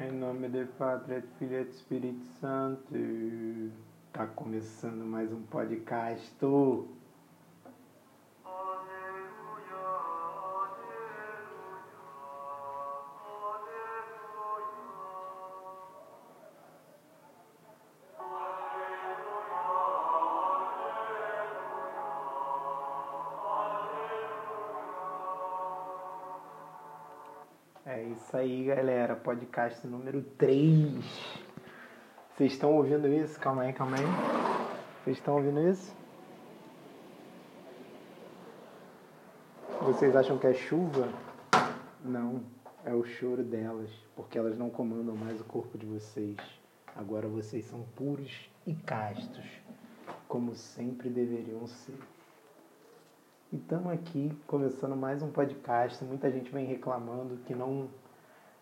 Em nome do Padre, do Filho e do Espírito Santo. Tá começando mais um podcast. Isso aí, galera. Podcast número 3. Vocês estão ouvindo isso? Calma aí, calma aí. Vocês estão ouvindo isso? Vocês acham que é chuva? Não, é o choro delas, porque elas não comandam mais o corpo de vocês. Agora vocês são puros e castos, como sempre deveriam ser. E estamos aqui começando mais um podcast. Muita gente vem reclamando que não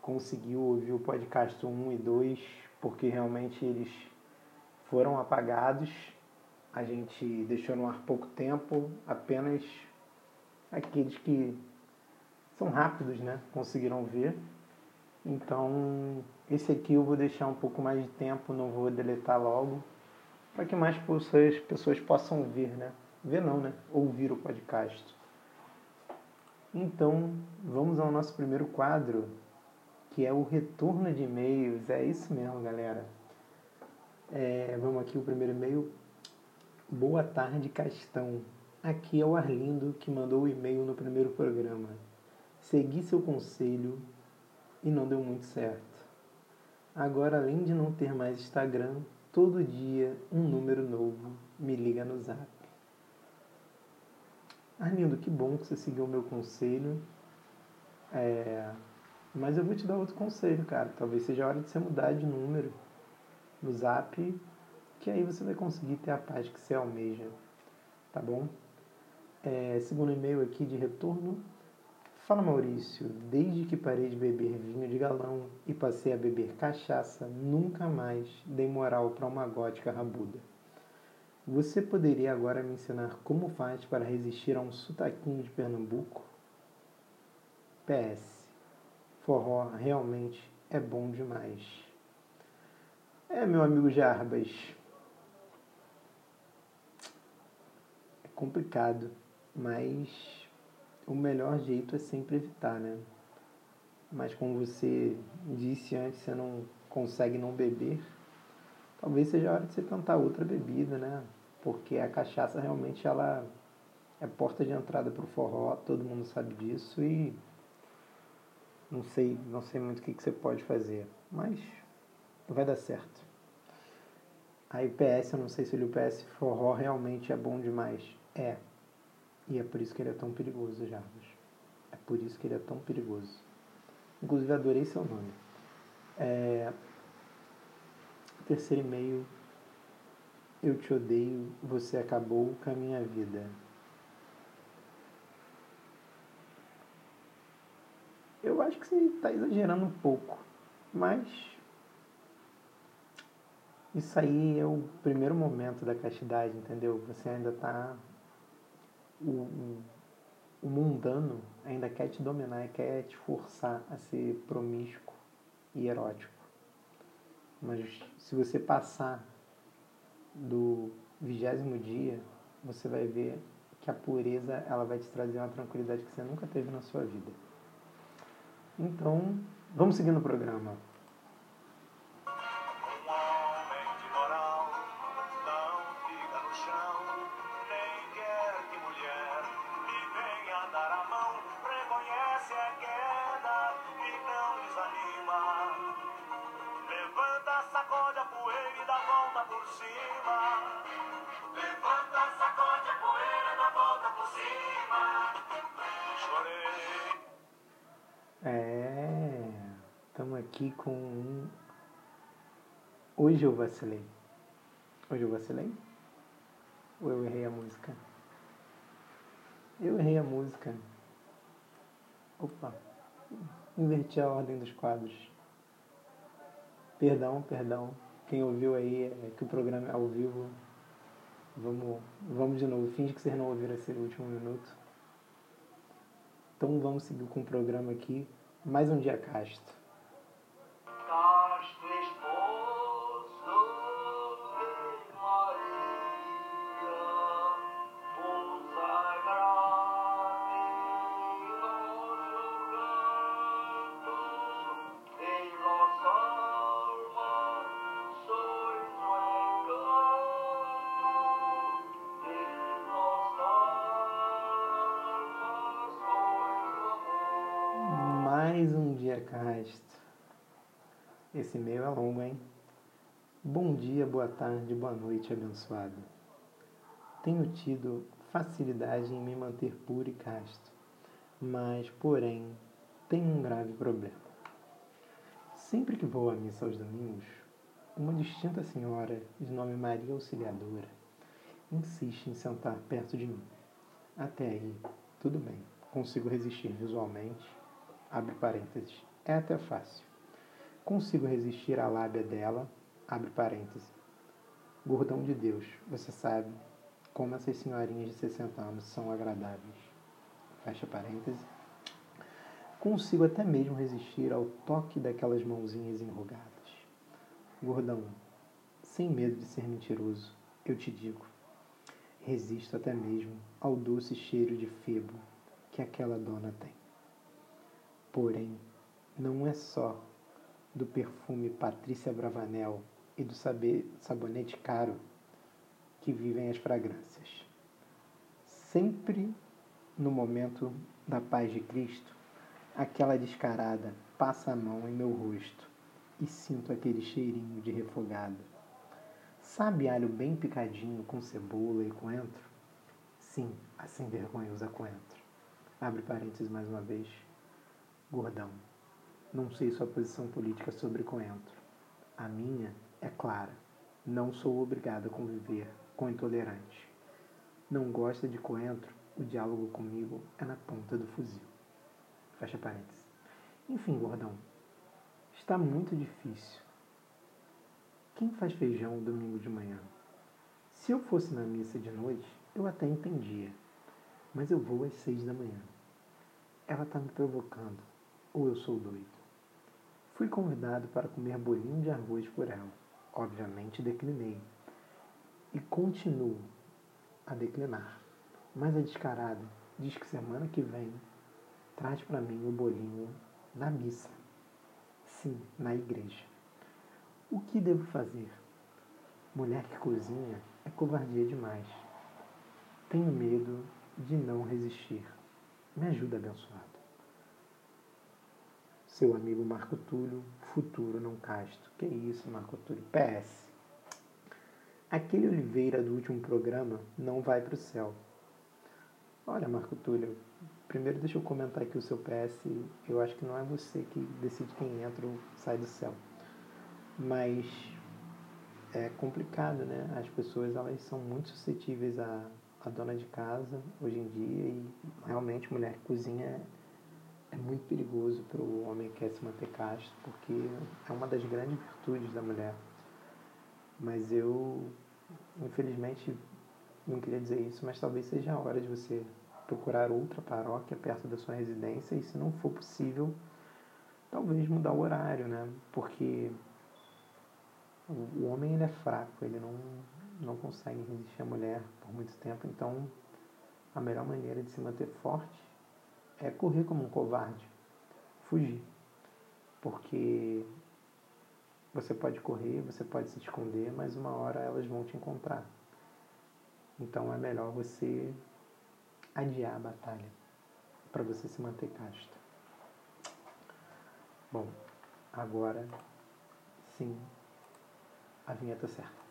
conseguiu ouvir o podcast 1 e 2 porque realmente eles foram apagados. A gente deixou no ar pouco tempo, apenas aqueles que são rápidos, né? Conseguiram ver. Então, esse aqui eu vou deixar um pouco mais de tempo, não vou deletar logo, para que mais pessoas, pessoas possam ver, né? Ver não, né? Ouvir o podcast. Então, vamos ao nosso primeiro quadro, que é o retorno de e-mails. É isso mesmo, galera. É, vamos aqui o primeiro e-mail. Boa tarde, Castão. Aqui é o Arlindo que mandou o e-mail no primeiro programa. Segui seu conselho e não deu muito certo. Agora, além de não ter mais Instagram, todo dia um número novo me liga no zap. Arlindo, que bom que você seguiu o meu conselho. É, mas eu vou te dar outro conselho, cara. Talvez seja a hora de você mudar de número no zap, que aí você vai conseguir ter a paz que você almeja. Tá bom? É, segundo e-mail aqui de retorno. Fala Maurício, desde que parei de beber vinho de galão e passei a beber cachaça, nunca mais dei moral para uma gótica rabuda. Você poderia agora me ensinar como faz para resistir a um sotaquinho de Pernambuco? PS. Forró realmente é bom demais. É, meu amigo Jarbas. É complicado, mas o melhor jeito é sempre evitar, né? Mas como você disse antes, você não consegue não beber, talvez seja a hora de você tentar outra bebida, né? Porque a cachaça realmente ela é porta de entrada para o forró, todo mundo sabe disso e não sei, não sei muito o que, que você pode fazer, mas vai dar certo. Aí o PS, eu não sei se o PS forró realmente é bom demais. É. E é por isso que ele é tão perigoso, Jarvis. É por isso que ele é tão perigoso. Inclusive adorei seu nome. É... Terceiro e-mail. Eu te odeio, você acabou com a minha vida. Eu acho que você está exagerando um pouco, mas isso aí é o primeiro momento da castidade, entendeu? Você ainda está. O, o, mundano ainda quer te dominar e quer te forçar a ser promíscuo e erótico. Mas se você passar do vigésimo dia, você vai ver que a pureza ela vai te trazer uma tranquilidade que você nunca teve na sua vida. Então, vamos seguir no programa. Aqui com um. Hoje eu vacilei. Hoje eu vacilei? Ou eu errei a música? Eu errei a música. Opa, inverti a ordem dos quadros. Perdão, perdão. Quem ouviu aí é que o programa é ao vivo. Vamos, vamos de novo. Finge que vocês não ouviram esse último minuto. Então vamos seguir com o programa aqui. Mais um dia casto. Casto. Esse e-mail é longo, hein? Bom dia, boa tarde, boa noite, abençoado. Tenho tido facilidade em me manter puro e casto, mas, porém, tenho um grave problema. Sempre que vou à missa aos domingos, uma distinta senhora, de nome Maria Auxiliadora, insiste em sentar perto de mim. Até aí, tudo bem, consigo resistir visualmente, abre parênteses, é até fácil. Consigo resistir à lábia dela, abre parênteses. Gordão de Deus, você sabe como essas senhorinhas de 60 anos são agradáveis. Fecha parênteses. Consigo até mesmo resistir ao toque daquelas mãozinhas enrugadas. Gordão, sem medo de ser mentiroso, eu te digo, resisto até mesmo ao doce cheiro de febo que aquela dona tem. Porém, não é só do perfume Patrícia Bravanel e do sabonete caro que vivem as fragrâncias. Sempre no momento da paz de Cristo, aquela descarada passa a mão em meu rosto e sinto aquele cheirinho de refogado. Sabe alho bem picadinho com cebola e coentro? Sim, assim usa coentro. Abre parênteses mais uma vez. Gordão. Não sei sua posição política sobre coentro. A minha é clara. Não sou obrigado a conviver com intolerante. Não gosta de coentro? O diálogo comigo é na ponta do fuzil. Fecha parênteses. Enfim, gordão. Está muito difícil. Quem faz feijão domingo de manhã? Se eu fosse na missa de noite, eu até entendia. Mas eu vou às seis da manhã. Ela está me provocando. Ou eu sou doido. Fui convidado para comer bolinho de arroz por ela. Obviamente declinei. E continuo a declinar. Mas a descarada diz que semana que vem traz para mim o bolinho na missa. Sim, na igreja. O que devo fazer? Mulher que cozinha é covardia demais. Tenho medo de não resistir. Me ajuda, abençoado seu amigo Marco Túlio, futuro não casto. Que isso, Marco Túlio? PS. Aquele Oliveira do último programa não vai para o céu. Olha, Marco Túlio, primeiro deixa eu comentar aqui o seu PS. Eu acho que não é você que decide quem entra ou sai do céu. Mas é complicado, né? As pessoas elas são muito suscetíveis à, à dona de casa hoje em dia e realmente mulher que cozinha é muito perigoso para o homem que quer se manter casto, porque é uma das grandes virtudes da mulher. Mas eu, infelizmente, não queria dizer isso, mas talvez seja a hora de você procurar outra paróquia perto da sua residência e, se não for possível, talvez mudar o horário, né? Porque o homem ele é fraco, ele não, não consegue resistir à mulher por muito tempo, então a melhor maneira de se manter forte é correr como um covarde, fugir. Porque você pode correr, você pode se esconder, mas uma hora elas vão te encontrar. Então é melhor você adiar a batalha para você se manter casto. Bom, agora sim, a vinheta certa.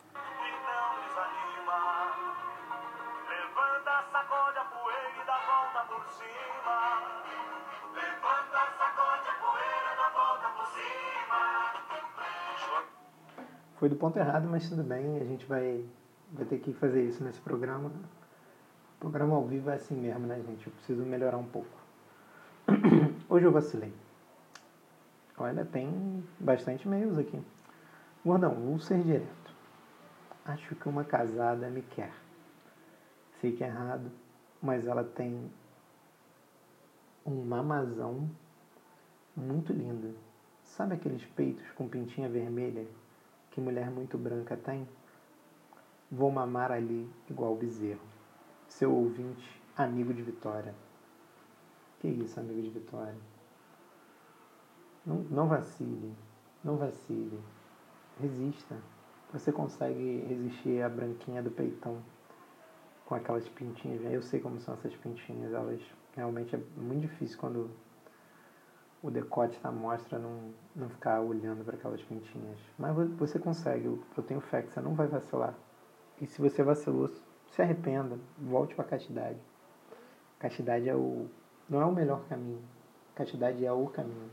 Foi do ponto errado, mas tudo bem, a gente vai, vai ter que fazer isso nesse programa. O programa ao vivo é assim mesmo, né, gente? Eu preciso melhorar um pouco. Hoje eu vacilei. Olha, tem bastante e-mails aqui. Gordão, vou ser direto. Acho que uma casada me quer. Sei que é errado, mas ela tem um mamazão muito lindo. Sabe aqueles peitos com pintinha vermelha que mulher muito branca tem? Vou mamar ali igual bezerro. Seu ouvinte, amigo de Vitória. Que isso, amigo de Vitória? Não, não vacile, não vacile. Resista. Você consegue resistir à branquinha do peitão com aquelas pintinhas. Eu sei como são essas pintinhas, elas realmente é muito difícil quando o decote da mostra não, não ficar olhando para aquelas pintinhas. Mas você consegue, eu, tenho fé que você não vai vacilar. E se você vacilou, se arrependa, volte para a castidade. Castidade é o, não é o melhor caminho. Castidade é o caminho.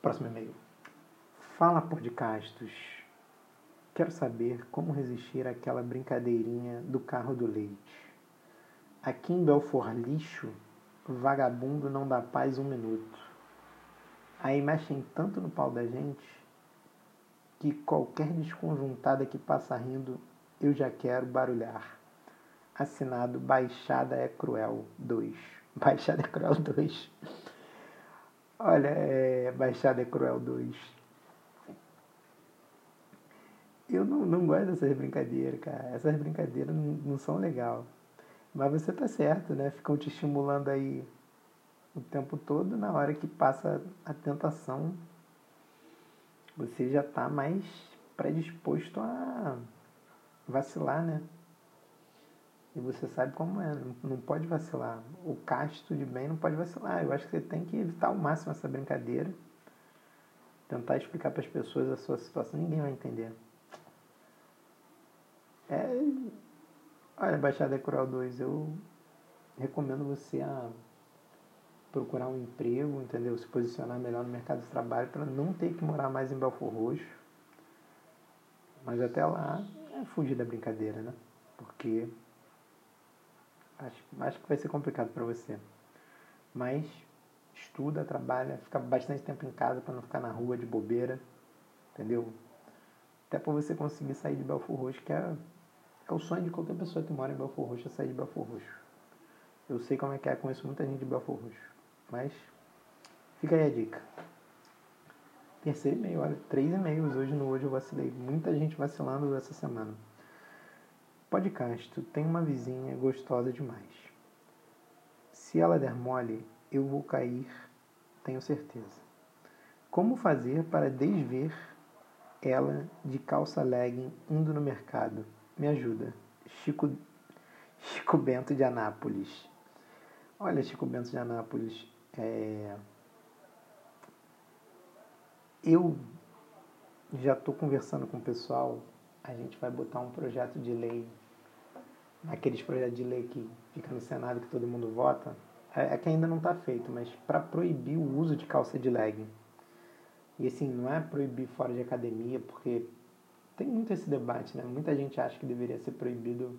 Próximo e-mail. Fala, podcastos. Quero saber como resistir àquela brincadeirinha do carro do leite. Aqui em Belfor Lixo, vagabundo não dá paz um minuto. Aí mexem tanto no pau da gente que qualquer desconjuntada que passa rindo eu já quero barulhar. Assinado Baixada é Cruel 2. Baixada é Cruel 2. Olha, é, Baixada é Cruel 2. Eu não, não gosto dessas brincadeiras, cara. Essas brincadeiras não, não são legais. Mas você tá certo, né? Ficam te estimulando aí o tempo todo. Na hora que passa a tentação, você já tá mais predisposto a vacilar, né? E você sabe como é, não pode vacilar. O casto de bem não pode vacilar. Eu acho que você tem que evitar ao máximo essa brincadeira. Tentar explicar para as pessoas a sua situação, ninguém vai entender. É. Olha, Baixada Cruel 2, eu recomendo você a procurar um emprego, entendeu? Se posicionar melhor no mercado de trabalho para não ter que morar mais em Belfor Roxo. Mas até lá, é fugir da brincadeira, né? Porque acho, acho que vai ser complicado para você. Mas estuda, trabalha, fica bastante tempo em casa para não ficar na rua de bobeira, entendeu? Até para você conseguir sair de Belfor Roxo, que é, é o sonho de qualquer pessoa que mora em Belfor Roxo, é sair de Belfor Roxo. Eu sei como é que é, conheço muita gente de Belfor Roxo. Mas fica aí a dica. Terceiro e-mail, olha, três e-mails hoje no Hoje eu vacilei. Muita gente vacilando essa semana. Podcast, tem uma vizinha gostosa demais. Se ela der mole, eu vou cair, tenho certeza. Como fazer para desver ela de calça legging indo no mercado? Me ajuda. Chico, Chico Bento de Anápolis. Olha, Chico Bento de Anápolis, é... Eu já estou conversando com o pessoal, a gente vai botar um projeto de lei, aqueles projetos de lei que fica no Senado que todo mundo vota, é, é que ainda não está feito, mas para proibir o uso de calça de legging. E assim, não é proibir fora de academia, porque tem muito esse debate, né? Muita gente acha que deveria ser proibido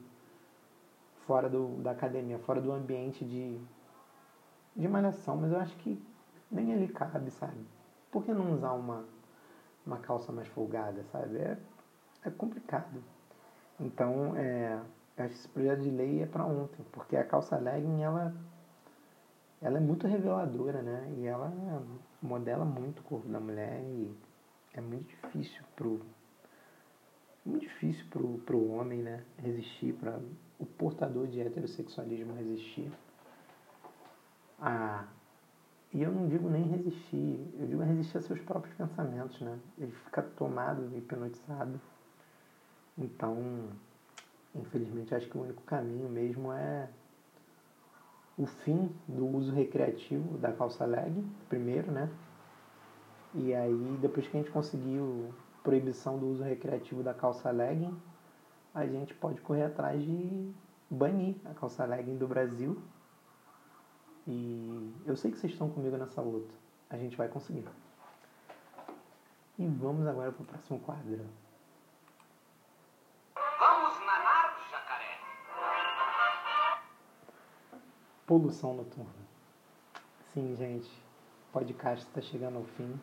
fora do, da academia, fora do ambiente de, de malhação, mas eu acho que nem ele cabe, sabe? Por que não usar uma, uma calça mais folgada, sabe? É, é complicado. Então, é, eu acho que esse projeto de lei é para ontem, porque a calça legging, ela, ela é muito reveladora, né? E ela modela muito o corpo da mulher e é muito difícil pro muito difícil pro, pro homem, né, resistir, para o portador de heterossexualismo resistir a. E eu não digo nem resistir, eu digo resistir a seus próprios pensamentos, né? Ele fica tomado, hipnotizado. Então, infelizmente, acho que o único caminho mesmo é o fim do uso recreativo da calça leg, primeiro, né? E aí, depois que a gente conseguiu proibição do uso recreativo da calça legging, a gente pode correr atrás de banir a calça legging do Brasil e eu sei que vocês estão comigo nessa luta. A gente vai conseguir. E vamos agora para o próximo quadro. Vamos nanar, jacaré. Poluição noturna. Sim, gente. O podcast está chegando ao fim.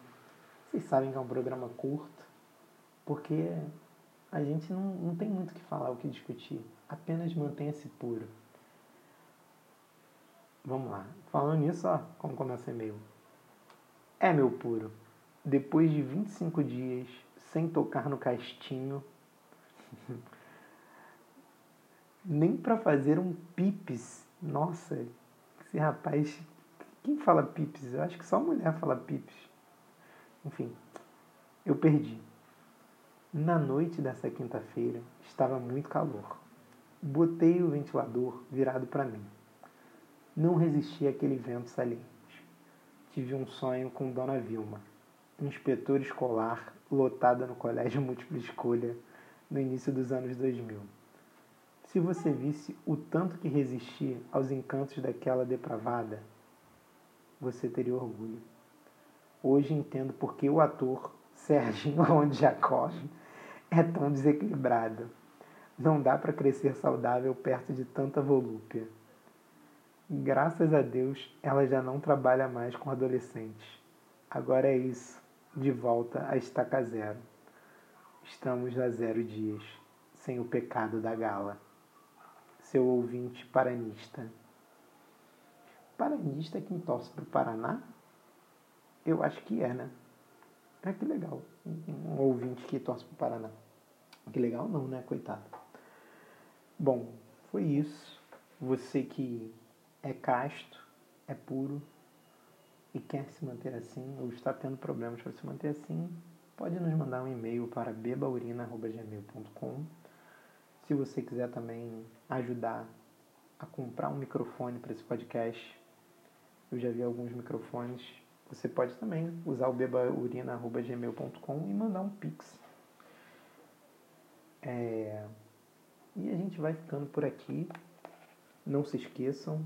Vocês sabem que é um programa curto, porque a gente não, não tem muito o que falar, o que discutir. Apenas mantenha-se puro. Vamos lá. Falando nisso, ó, como começa o e-mail. É, meu puro. Depois de 25 dias sem tocar no castinho, nem para fazer um pips. Nossa, esse rapaz. Quem fala pips? Eu acho que só mulher fala pips. Enfim, eu perdi. Na noite dessa quinta-feira estava muito calor. Botei o ventilador virado para mim não resisti àquele vento saliente. tive um sonho com Dona Vilma, inspetora escolar lotada no colégio múltipla escolha no início dos anos 2000. Se você visse o tanto que resisti aos encantos daquela depravada, você teria orgulho. Hoje entendo por que o ator Serginho Jacob é tão desequilibrado. Não dá para crescer saudável perto de tanta volúpia. Graças a Deus, ela já não trabalha mais com adolescentes. Agora é isso, de volta a estaca zero. Estamos a zero dias, sem o pecado da gala. Seu ouvinte paranista. Paranista é quem torce para o Paraná? Eu acho que é, né? Ah, que legal. Um ouvinte que torce para o Paraná. Que legal não, né? Coitado. Bom, foi isso. Você que é casto, é puro e quer se manter assim, ou está tendo problemas para se manter assim, pode nos mandar um e-mail para bebaurina.gmail.com. Se você quiser também ajudar a comprar um microfone para esse podcast, eu já vi alguns microfones. Você pode também usar o bebaurina.gmail.com e mandar um pix. É... E a gente vai ficando por aqui. Não se esqueçam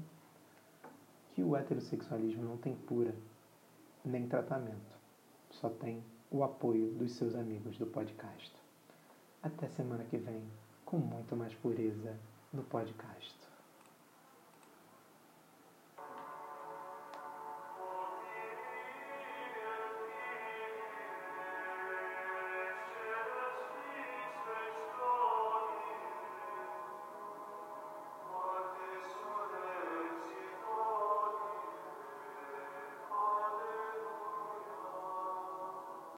que o heterossexualismo não tem cura nem tratamento. Só tem o apoio dos seus amigos do podcast. Até semana que vem, com muito mais pureza no podcast.